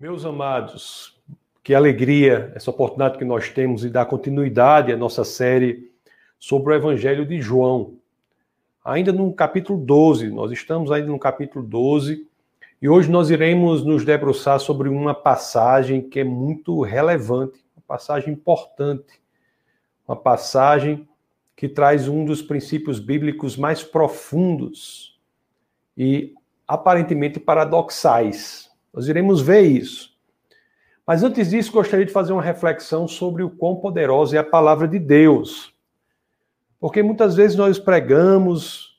Meus amados, que alegria essa oportunidade que nós temos de dar continuidade à nossa série sobre o Evangelho de João. Ainda no capítulo 12, nós estamos ainda no capítulo 12, e hoje nós iremos nos debruçar sobre uma passagem que é muito relevante, uma passagem importante, uma passagem que traz um dos princípios bíblicos mais profundos e aparentemente paradoxais nós iremos ver isso. Mas antes disso, gostaria de fazer uma reflexão sobre o quão poderosa é a palavra de Deus. Porque muitas vezes nós pregamos,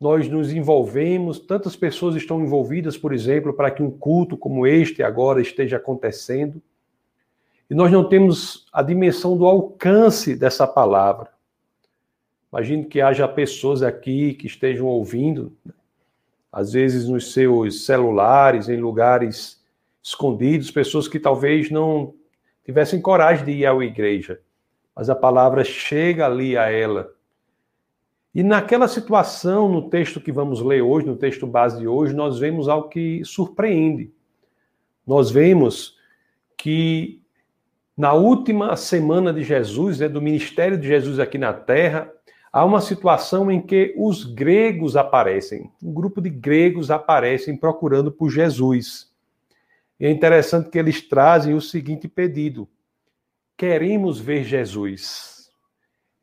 nós nos envolvemos, tantas pessoas estão envolvidas, por exemplo, para que um culto como este agora esteja acontecendo. E nós não temos a dimensão do alcance dessa palavra. Imagino que haja pessoas aqui que estejam ouvindo, né? Às vezes nos seus celulares, em lugares escondidos, pessoas que talvez não tivessem coragem de ir à igreja, mas a palavra chega ali a ela. E naquela situação, no texto que vamos ler hoje, no texto base de hoje, nós vemos algo que surpreende. Nós vemos que na última semana de Jesus, né, do ministério de Jesus aqui na terra, há uma situação em que os gregos aparecem, um grupo de gregos aparecem procurando por Jesus. E é interessante que eles trazem o seguinte pedido: queremos ver Jesus.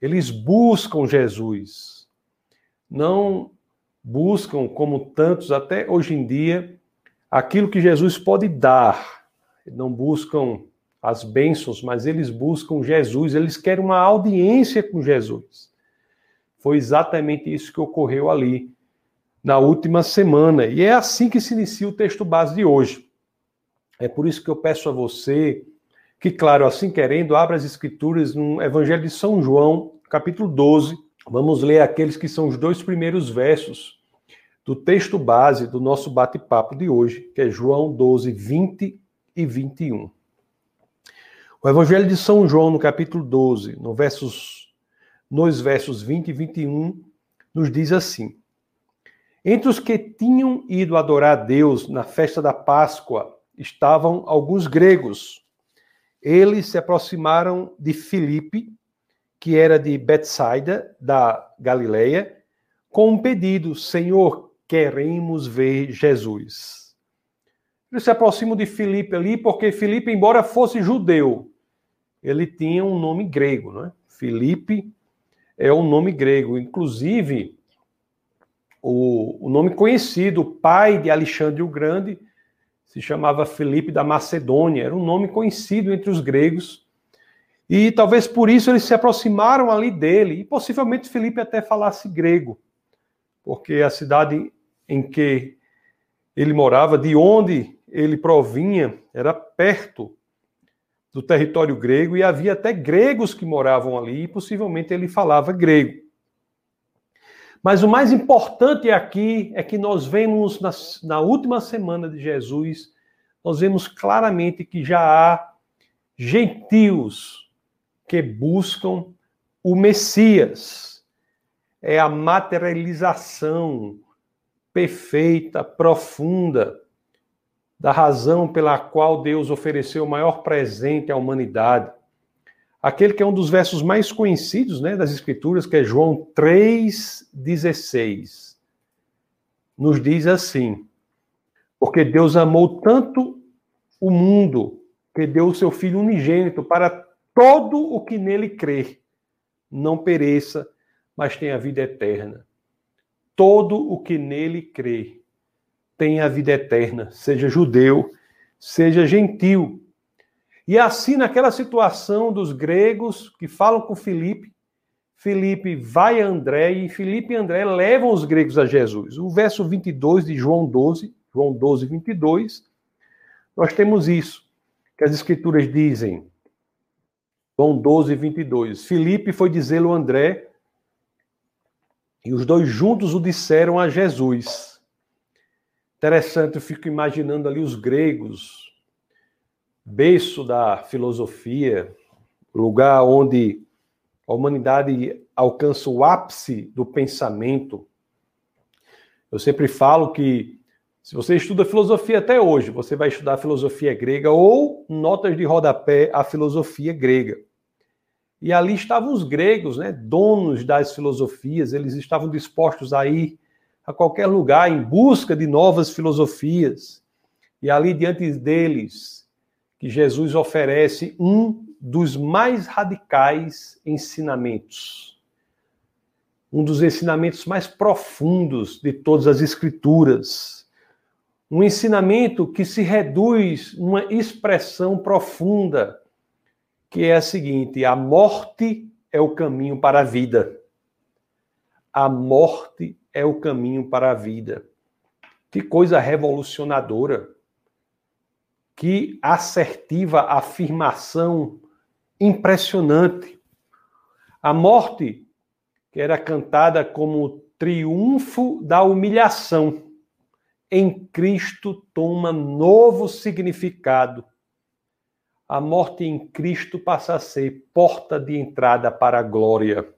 Eles buscam Jesus. Não buscam, como tantos até hoje em dia, aquilo que Jesus pode dar. Não buscam as bênçãos, mas eles buscam Jesus, eles querem uma audiência com Jesus. Foi exatamente isso que ocorreu ali na última semana. E é assim que se inicia o texto base de hoje. É por isso que eu peço a você que, claro, assim querendo, abra as escrituras no Evangelho de São João, capítulo 12. Vamos ler aqueles que são os dois primeiros versos do texto base do nosso bate-papo de hoje, que é João 12, 20 e 21. O Evangelho de São João, no capítulo 12, no versos nos versos 20 e 21, nos diz assim: Entre os que tinham ido adorar a Deus na festa da Páscoa estavam alguns gregos. Eles se aproximaram de Filipe, que era de Betsaida, da Galileia, com um pedido: Senhor, queremos ver Jesus. Eles se aproximam de Filipe ali, porque Filipe, embora fosse judeu, ele tinha um nome grego, não é? Filipe é um nome grego. Inclusive, o, o nome conhecido, o pai de Alexandre o Grande, se chamava Felipe da Macedônia. Era um nome conhecido entre os gregos. E talvez por isso eles se aproximaram ali dele. E possivelmente Felipe até falasse grego, porque a cidade em que ele morava, de onde ele provinha, era perto do território grego e havia até gregos que moravam ali e possivelmente ele falava grego. Mas o mais importante aqui é que nós vemos na, na última semana de Jesus, nós vemos claramente que já há gentios que buscam o Messias. É a materialização perfeita, profunda da razão pela qual Deus ofereceu o maior presente à humanidade. Aquele que é um dos versos mais conhecidos né, das Escrituras, que é João 3,16. Nos diz assim: Porque Deus amou tanto o mundo, que deu o seu Filho unigênito para todo o que nele crê, não pereça, mas tenha vida eterna. Todo o que nele crê tem a vida eterna, seja judeu, seja gentil. E assim, naquela situação dos gregos que falam com Filipe, Filipe vai a André e Filipe e André levam os gregos a Jesus. O verso 22 de João 12, João 12, 22, nós temos isso, que as escrituras dizem, João 12, 22, Filipe foi dizê-lo a André, e os dois juntos o disseram a Jesus. Interessante, eu fico imaginando ali os gregos, berço da filosofia, lugar onde a humanidade alcança o ápice do pensamento. Eu sempre falo que Se você estuda filosofia até hoje, você vai estudar filosofia grega ou notas de rodapé a filosofia grega. E ali estavam os gregos, né, donos das filosofias, eles estavam dispostos a ir a qualquer lugar em busca de novas filosofias. E ali diante deles, que Jesus oferece um dos mais radicais ensinamentos. Um dos ensinamentos mais profundos de todas as Escrituras. Um ensinamento que se reduz numa expressão profunda, que é a seguinte: a morte é o caminho para a vida. A morte é o caminho para a vida. Que coisa revolucionadora que assertiva afirmação impressionante. A morte, que era cantada como triunfo da humilhação, em Cristo toma novo significado. A morte em Cristo passa a ser porta de entrada para a glória.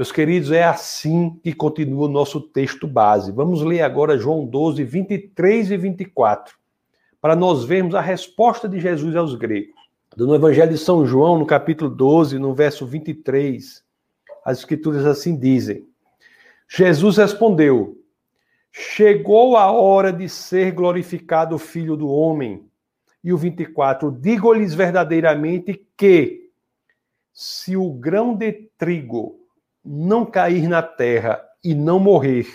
Meus queridos, é assim que continua o nosso texto base. Vamos ler agora João 12, 23 e 24 para nós vermos a resposta de Jesus aos gregos. No Evangelho de São João, no capítulo 12, no verso 23, as Escrituras assim dizem: Jesus respondeu: Chegou a hora de ser glorificado o Filho do Homem. E o 24: Digo-lhes verdadeiramente que, se o grão de trigo não cair na terra e não morrer,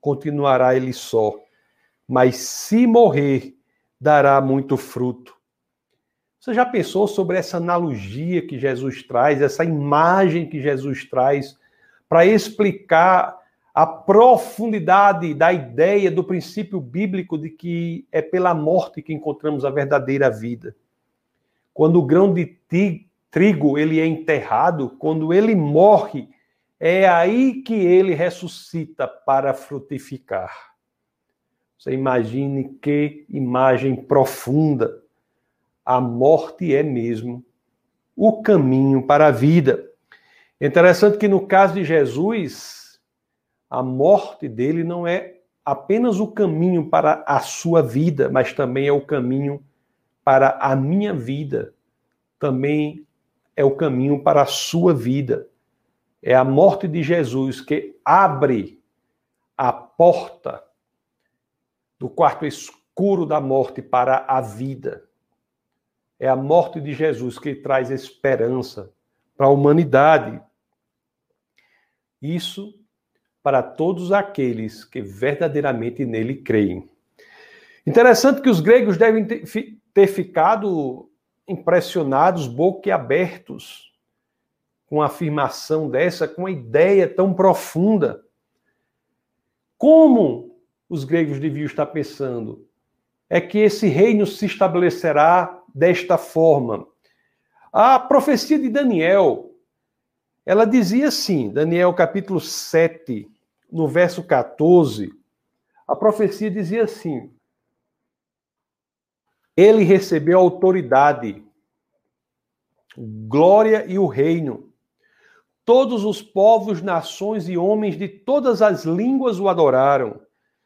continuará ele só. Mas se morrer, dará muito fruto. Você já pensou sobre essa analogia que Jesus traz, essa imagem que Jesus traz, para explicar a profundidade da ideia do princípio bíblico de que é pela morte que encontramos a verdadeira vida? Quando o grão de trigo ele é enterrado, quando ele morre, é aí que ele ressuscita para frutificar. Você imagine que imagem profunda. A morte é mesmo o caminho para a vida. Interessante que no caso de Jesus, a morte dele não é apenas o caminho para a sua vida, mas também é o caminho para a minha vida. Também é o caminho para a sua vida. É a morte de Jesus que abre a porta do quarto escuro da morte para a vida. É a morte de Jesus que traz esperança para a humanidade. Isso para todos aqueles que verdadeiramente nele creem. Interessante que os gregos devem ter ficado impressionados, boquiabertos, com a afirmação dessa, com a ideia tão profunda. Como os gregos deviam estar pensando é que esse reino se estabelecerá desta forma. A profecia de Daniel, ela dizia assim, Daniel capítulo 7, no verso 14, a profecia dizia assim: Ele recebeu autoridade, glória e o reino. Todos os povos, nações e homens de todas as línguas o adoraram.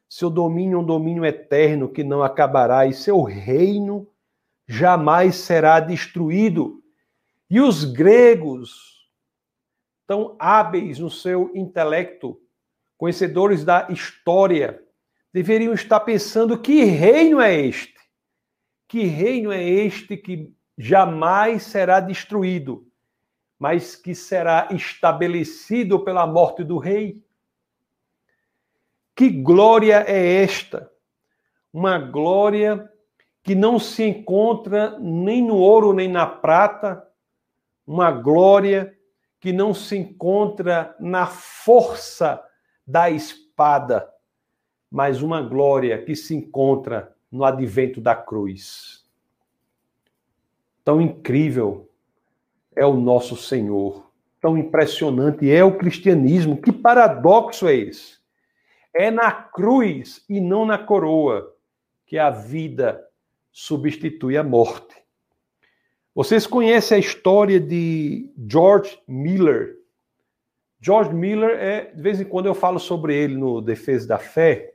Seu domínio é um domínio eterno que não acabará e seu reino jamais será destruído. E os gregos, tão hábeis no seu intelecto, conhecedores da história, deveriam estar pensando: que reino é este? Que reino é este que jamais será destruído, mas que será estabelecido pela morte do rei? Que glória é esta? Uma glória que não se encontra nem no ouro nem na prata, uma glória que não se encontra na força da espada, mas uma glória que se encontra no advento da cruz. Tão incrível é o nosso Senhor, tão impressionante é o cristianismo. Que paradoxo é esse? É na cruz e não na coroa que a vida substitui a morte. Vocês conhecem a história de George Miller? George Miller é, de vez em quando eu falo sobre ele no Defesa da Fé.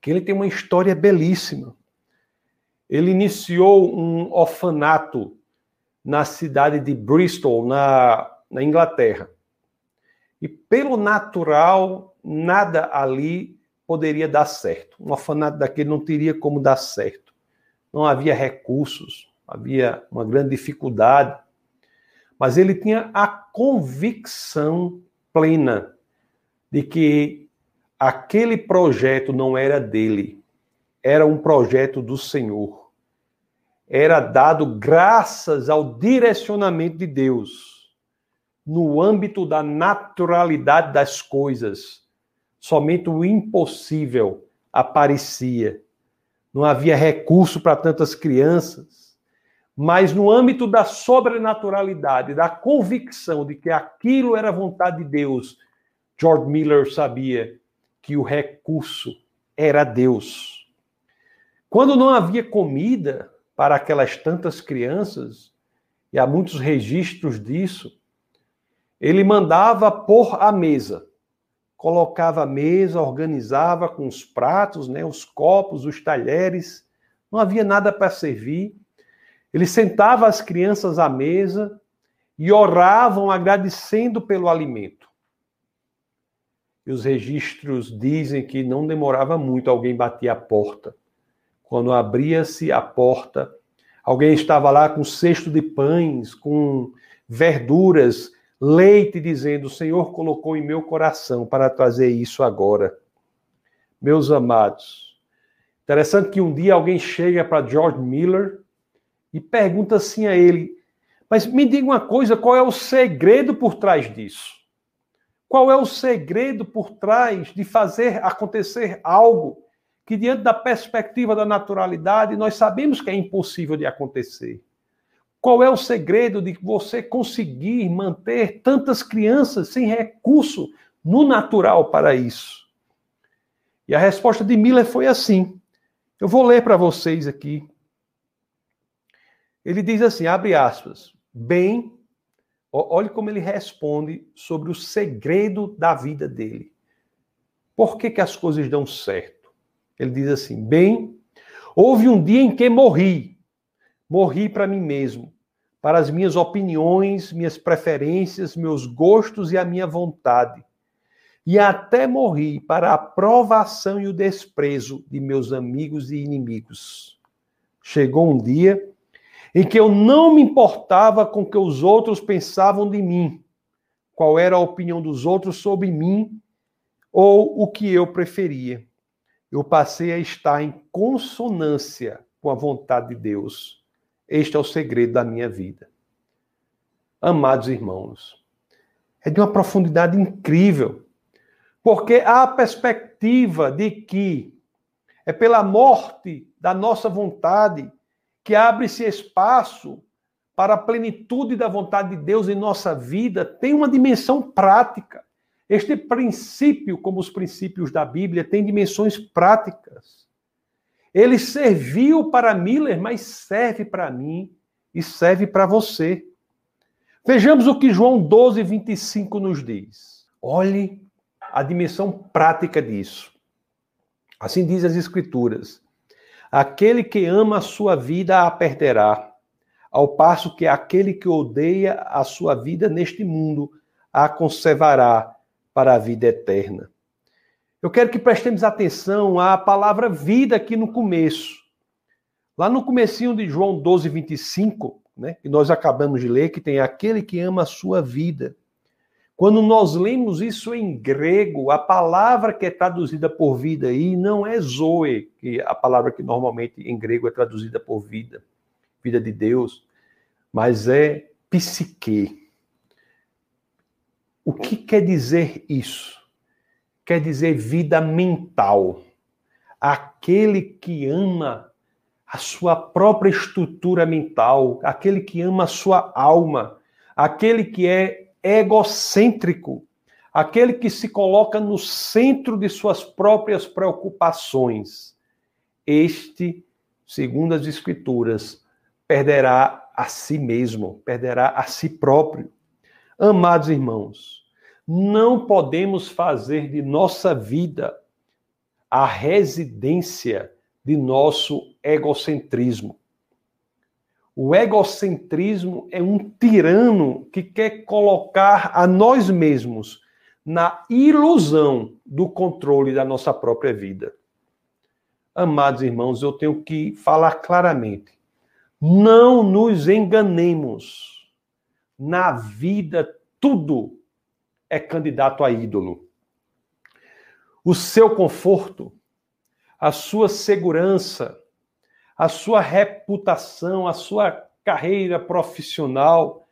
que ele tem uma história belíssima. Ele iniciou um orfanato na cidade de Bristol, na, na Inglaterra. E pelo natural, nada ali poderia dar certo. Um orfanato daquele não teria como dar certo. Não havia recursos, havia uma grande dificuldade. Mas ele tinha a convicção plena de que aquele projeto não era dele, era um projeto do Senhor. Era dado graças ao direcionamento de Deus, no âmbito da naturalidade das coisas. Somente o impossível aparecia. Não havia recurso para tantas crianças, mas no âmbito da sobrenaturalidade, da convicção de que aquilo era vontade de Deus, George Miller sabia que o recurso era Deus. Quando não havia comida para aquelas tantas crianças, e há muitos registros disso, ele mandava pôr a mesa. Colocava a mesa, organizava com os pratos, né, os copos, os talheres. Não havia nada para servir. Ele sentava as crianças à mesa e oravam agradecendo pelo alimento. E os registros dizem que não demorava muito, alguém batia a porta. Quando abria-se a porta, alguém estava lá com um cesto de pães, com verduras, leite, dizendo: O Senhor colocou em meu coração para trazer isso agora. Meus amados, interessante que um dia alguém chega para George Miller e pergunta assim a ele: Mas me diga uma coisa, qual é o segredo por trás disso? Qual é o segredo por trás de fazer acontecer algo que, diante da perspectiva da naturalidade, nós sabemos que é impossível de acontecer? Qual é o segredo de você conseguir manter tantas crianças sem recurso no natural para isso? E a resposta de Miller foi assim. Eu vou ler para vocês aqui. Ele diz assim, abre aspas, bem Olhe como ele responde sobre o segredo da vida dele. Por que, que as coisas dão certo? Ele diz assim: Bem, houve um dia em que morri. Morri para mim mesmo, para as minhas opiniões, minhas preferências, meus gostos e a minha vontade. E até morri para a aprovação e o desprezo de meus amigos e inimigos. Chegou um dia em que eu não me importava com o que os outros pensavam de mim, qual era a opinião dos outros sobre mim ou o que eu preferia. Eu passei a estar em consonância com a vontade de Deus. Este é o segredo da minha vida. Amados irmãos, é de uma profundidade incrível, porque há a perspectiva de que é pela morte da nossa vontade que abre-se espaço para a plenitude da vontade de Deus em nossa vida, tem uma dimensão prática. Este princípio, como os princípios da Bíblia, tem dimensões práticas. Ele serviu para Miller, mas serve para mim e serve para você. Vejamos o que João 12, 25 nos diz. Olhe a dimensão prática disso. Assim diz as Escrituras. Aquele que ama a sua vida a perderá, ao passo que aquele que odeia a sua vida neste mundo a conservará para a vida eterna. Eu quero que prestemos atenção à palavra vida aqui no começo. Lá no comecinho de João 12, 25, né, que nós acabamos de ler, que tem aquele que ama a sua vida. Quando nós lemos isso em grego, a palavra que é traduzida por vida aí não é zoe, que é a palavra que normalmente em grego é traduzida por vida, vida de Deus, mas é psique. O que quer dizer isso? Quer dizer vida mental. Aquele que ama a sua própria estrutura mental, aquele que ama a sua alma, aquele que é egocêntrico, aquele que se coloca no centro de suas próprias preocupações. Este, segundo as Escrituras, perderá a si mesmo, perderá a si próprio. Amados irmãos, não podemos fazer de nossa vida a residência de nosso egocentrismo. O egocentrismo é um tirano que quer colocar a nós mesmos na ilusão do controle da nossa própria vida. Amados irmãos, eu tenho que falar claramente. Não nos enganemos. Na vida, tudo é candidato a ídolo. O seu conforto, a sua segurança, a sua reputação, a sua carreira profissional,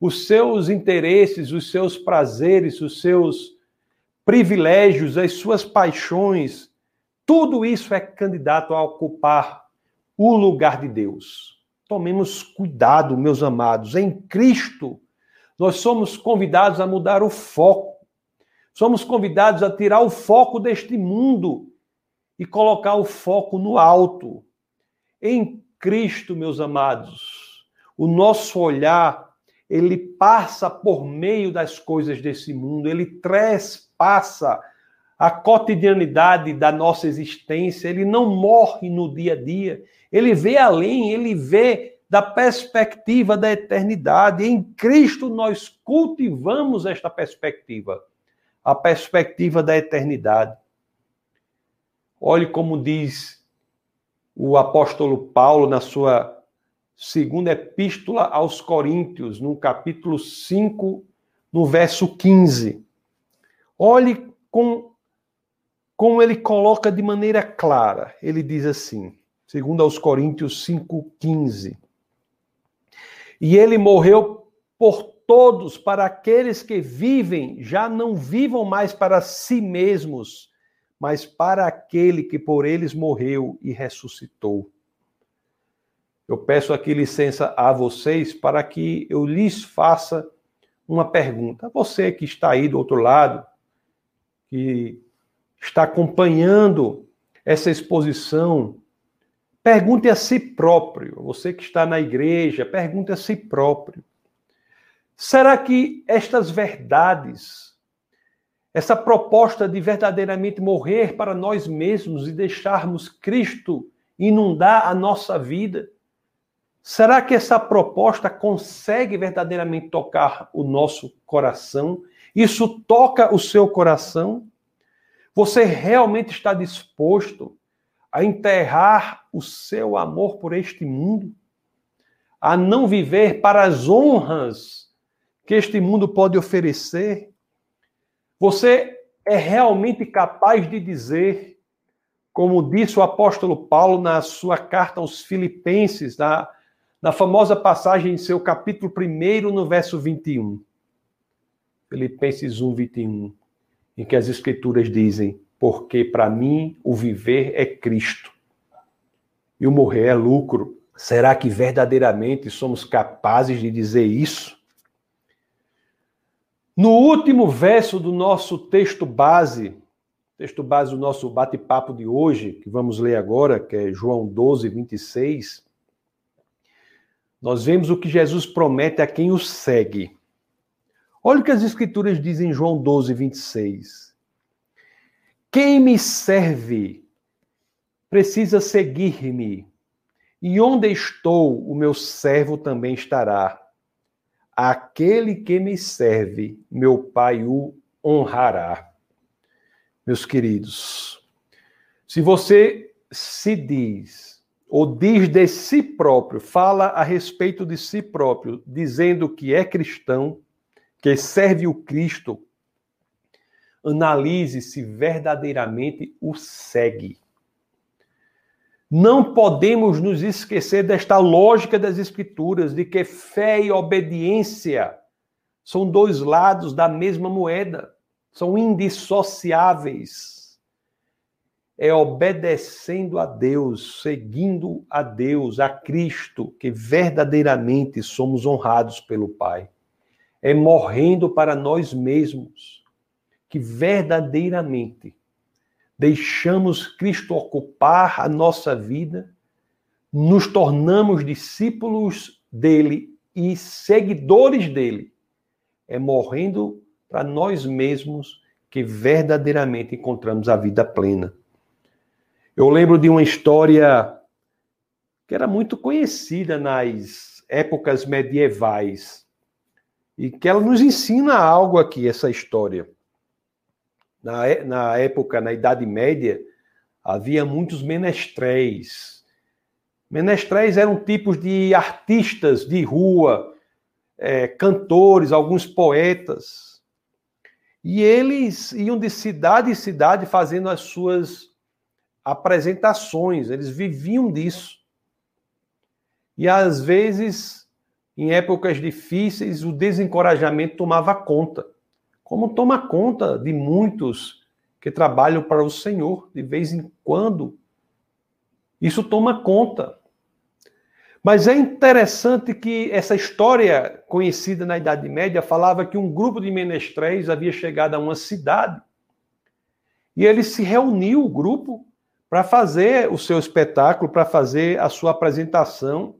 os seus interesses, os seus prazeres, os seus privilégios, as suas paixões, tudo isso é candidato a ocupar o lugar de Deus. Tomemos cuidado, meus amados. Em Cristo, nós somos convidados a mudar o foco. Somos convidados a tirar o foco deste mundo e colocar o foco no alto. Em Cristo, meus amados, o nosso olhar ele passa por meio das coisas desse mundo, ele trespassa a cotidianidade da nossa existência, ele não morre no dia a dia, ele vê além, ele vê da perspectiva da eternidade. Em Cristo nós cultivamos esta perspectiva, a perspectiva da eternidade. Olhe como diz o apóstolo Paulo na sua segunda epístola aos Coríntios, no capítulo 5, no verso 15. Olhe com como ele coloca de maneira clara. Ele diz assim, segundo aos Coríntios 5:15. E ele morreu por todos, para aqueles que vivem, já não vivam mais para si mesmos, mas para aquele que por eles morreu e ressuscitou. Eu peço aqui licença a vocês para que eu lhes faça uma pergunta. Você que está aí do outro lado, que está acompanhando essa exposição, pergunte a si próprio. Você que está na igreja, pergunte a si próprio. Será que estas verdades, essa proposta de verdadeiramente morrer para nós mesmos e deixarmos Cristo inundar a nossa vida, será que essa proposta consegue verdadeiramente tocar o nosso coração? Isso toca o seu coração? Você realmente está disposto a enterrar o seu amor por este mundo? A não viver para as honras que este mundo pode oferecer? Você é realmente capaz de dizer, como disse o apóstolo Paulo na sua carta aos Filipenses, na, na famosa passagem em seu capítulo 1, no verso 21. Filipenses 1, 21 em que as Escrituras dizem: Porque para mim o viver é Cristo e o morrer é lucro. Será que verdadeiramente somos capazes de dizer isso? No último verso do nosso texto base, texto base do nosso bate-papo de hoje, que vamos ler agora, que é João 12, 26, nós vemos o que Jesus promete a quem o segue. Olha o que as Escrituras dizem em João 12, 26. Quem me serve precisa seguir-me, e onde estou, o meu servo também estará. Aquele que me serve, meu Pai o honrará. Meus queridos, se você se diz, ou diz de si próprio, fala a respeito de si próprio, dizendo que é cristão, que serve o Cristo, analise se verdadeiramente o segue. Não podemos nos esquecer desta lógica das Escrituras, de que fé e obediência são dois lados da mesma moeda, são indissociáveis. É obedecendo a Deus, seguindo a Deus, a Cristo, que verdadeiramente somos honrados pelo Pai é morrendo para nós mesmos, que verdadeiramente deixamos Cristo ocupar a nossa vida, nos tornamos discípulos dele e seguidores dele. É morrendo para nós mesmos que verdadeiramente encontramos a vida plena. Eu lembro de uma história que era muito conhecida nas épocas medievais e que ela nos ensina algo aqui, essa história. Na, na época, na Idade Média, havia muitos menestréis. Menestréis eram tipos de artistas de rua, é, cantores, alguns poetas. E eles iam de cidade em cidade fazendo as suas apresentações, eles viviam disso. E às vezes, em épocas difíceis, o desencorajamento tomava conta, como toma conta de muitos que trabalham para o Senhor, de vez em quando. Isso toma conta. Mas é interessante que essa história conhecida na Idade Média falava que um grupo de menestréis havia chegado a uma cidade e ele se reuniu, o grupo, para fazer o seu espetáculo, para fazer a sua apresentação.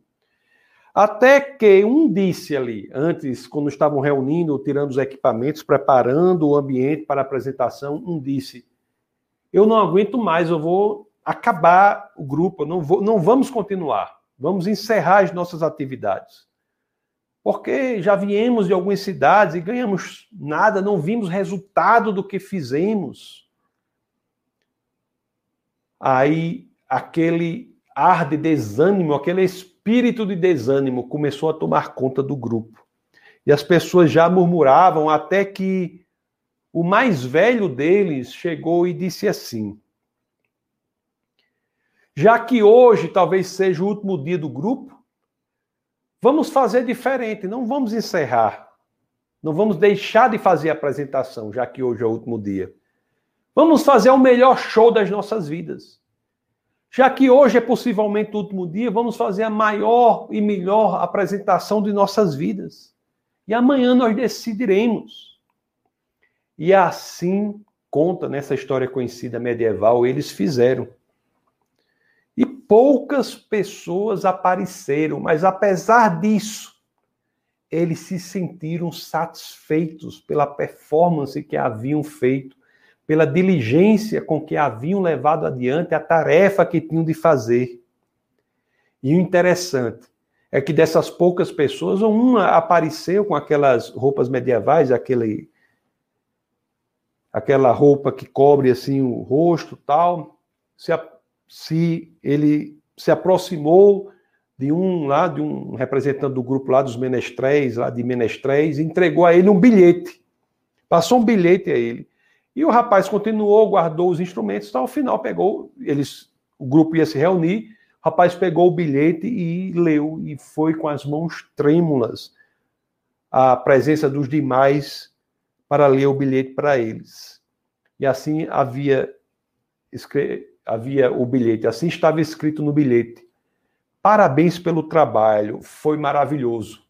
Até que um disse ali, antes, quando estavam reunindo, tirando os equipamentos, preparando o ambiente para a apresentação, um disse: Eu não aguento mais, eu vou acabar o grupo, não, vou, não vamos continuar, vamos encerrar as nossas atividades. Porque já viemos de algumas cidades e ganhamos nada, não vimos resultado do que fizemos aí aquele ar de desânimo, aquele espírito de desânimo começou a tomar conta do grupo. E as pessoas já murmuravam até que o mais velho deles chegou e disse assim: Já que hoje talvez seja o último dia do grupo, vamos fazer diferente, não vamos encerrar. Não vamos deixar de fazer a apresentação, já que hoje é o último dia. Vamos fazer o melhor show das nossas vidas. Já que hoje é possivelmente o último dia, vamos fazer a maior e melhor apresentação de nossas vidas. E amanhã nós decidiremos. E assim conta nessa história conhecida medieval, eles fizeram. E poucas pessoas apareceram, mas apesar disso, eles se sentiram satisfeitos pela performance que haviam feito pela diligência com que haviam levado adiante a tarefa que tinham de fazer. E o interessante é que dessas poucas pessoas, uma apareceu com aquelas roupas medievais, aquele aquela roupa que cobre assim o rosto, tal. Se, se ele se aproximou de um lá, de um representante do grupo lá dos menestréis, lá de menestréis, entregou a ele um bilhete. Passou um bilhete a ele. E o rapaz continuou, guardou os instrumentos, então, ao final pegou, eles, o grupo ia se reunir, o rapaz pegou o bilhete e leu, e foi com as mãos trêmulas a presença dos demais para ler o bilhete para eles. E assim havia, havia o bilhete, assim estava escrito no bilhete. Parabéns pelo trabalho, foi maravilhoso.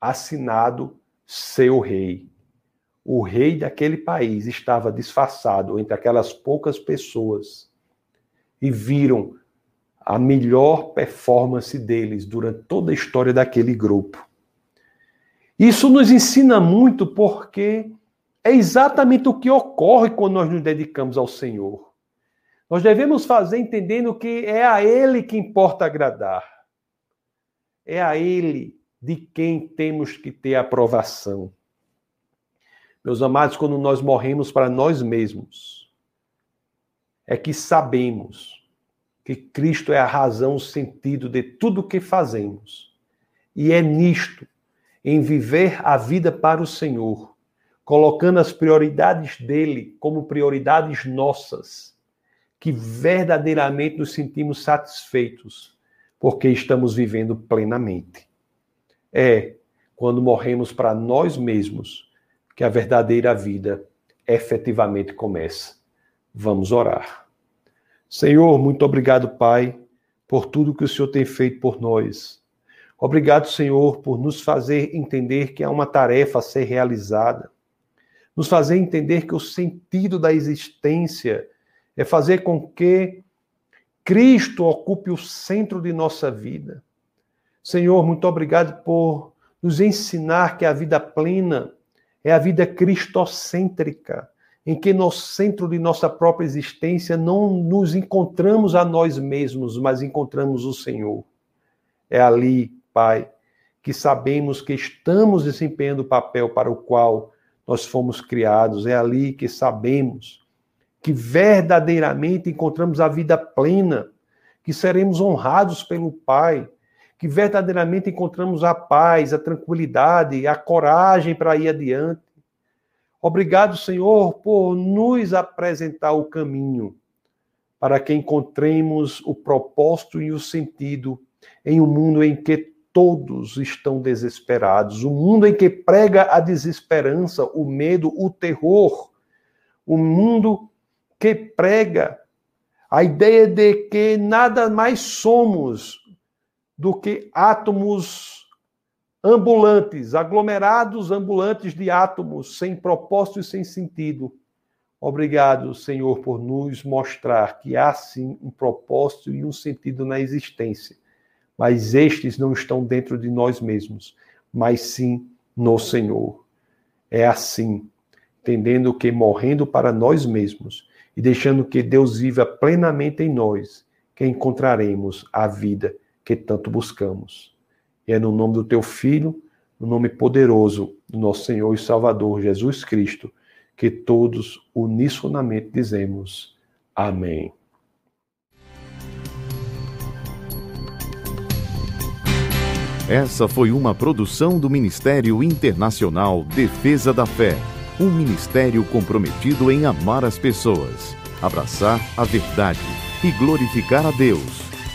Assinado seu rei o rei daquele país estava disfarçado entre aquelas poucas pessoas e viram a melhor performance deles durante toda a história daquele grupo. Isso nos ensina muito porque é exatamente o que ocorre quando nós nos dedicamos ao Senhor. Nós devemos fazer entendendo que é a Ele que importa agradar. É a Ele de quem temos que ter aprovação. Meus amados, quando nós morremos para nós mesmos, é que sabemos que Cristo é a razão, o sentido de tudo o que fazemos. E é nisto, em viver a vida para o Senhor, colocando as prioridades dele como prioridades nossas, que verdadeiramente nos sentimos satisfeitos, porque estamos vivendo plenamente. É quando morremos para nós mesmos que a verdadeira vida efetivamente começa. Vamos orar. Senhor, muito obrigado, Pai, por tudo que o Senhor tem feito por nós. Obrigado, Senhor, por nos fazer entender que há uma tarefa a ser realizada. Nos fazer entender que o sentido da existência é fazer com que Cristo ocupe o centro de nossa vida. Senhor, muito obrigado por nos ensinar que a vida plena é a vida cristocêntrica, em que no centro de nossa própria existência não nos encontramos a nós mesmos, mas encontramos o Senhor. É ali, Pai, que sabemos que estamos desempenhando o papel para o qual nós fomos criados. É ali que sabemos que verdadeiramente encontramos a vida plena, que seremos honrados pelo Pai, que verdadeiramente encontramos a paz, a tranquilidade, a coragem para ir adiante. Obrigado, Senhor, por nos apresentar o caminho para que encontremos o propósito e o sentido em um mundo em que todos estão desesperados, um mundo em que prega a desesperança, o medo, o terror, um mundo que prega a ideia de que nada mais somos do que átomos ambulantes, aglomerados ambulantes de átomos, sem propósito e sem sentido. Obrigado, Senhor, por nos mostrar que há sim um propósito e um sentido na existência mas estes não estão dentro de nós mesmos, mas sim no Senhor. É assim, entendendo que morrendo para nós mesmos e deixando que Deus viva plenamente em nós, que encontraremos a vida que tanto buscamos. E é no nome do teu Filho, no nome poderoso do nosso Senhor e Salvador Jesus Cristo, que todos unisonamente dizemos amém. Essa foi uma produção do Ministério Internacional Defesa da Fé, um ministério comprometido em amar as pessoas, abraçar a verdade e glorificar a Deus.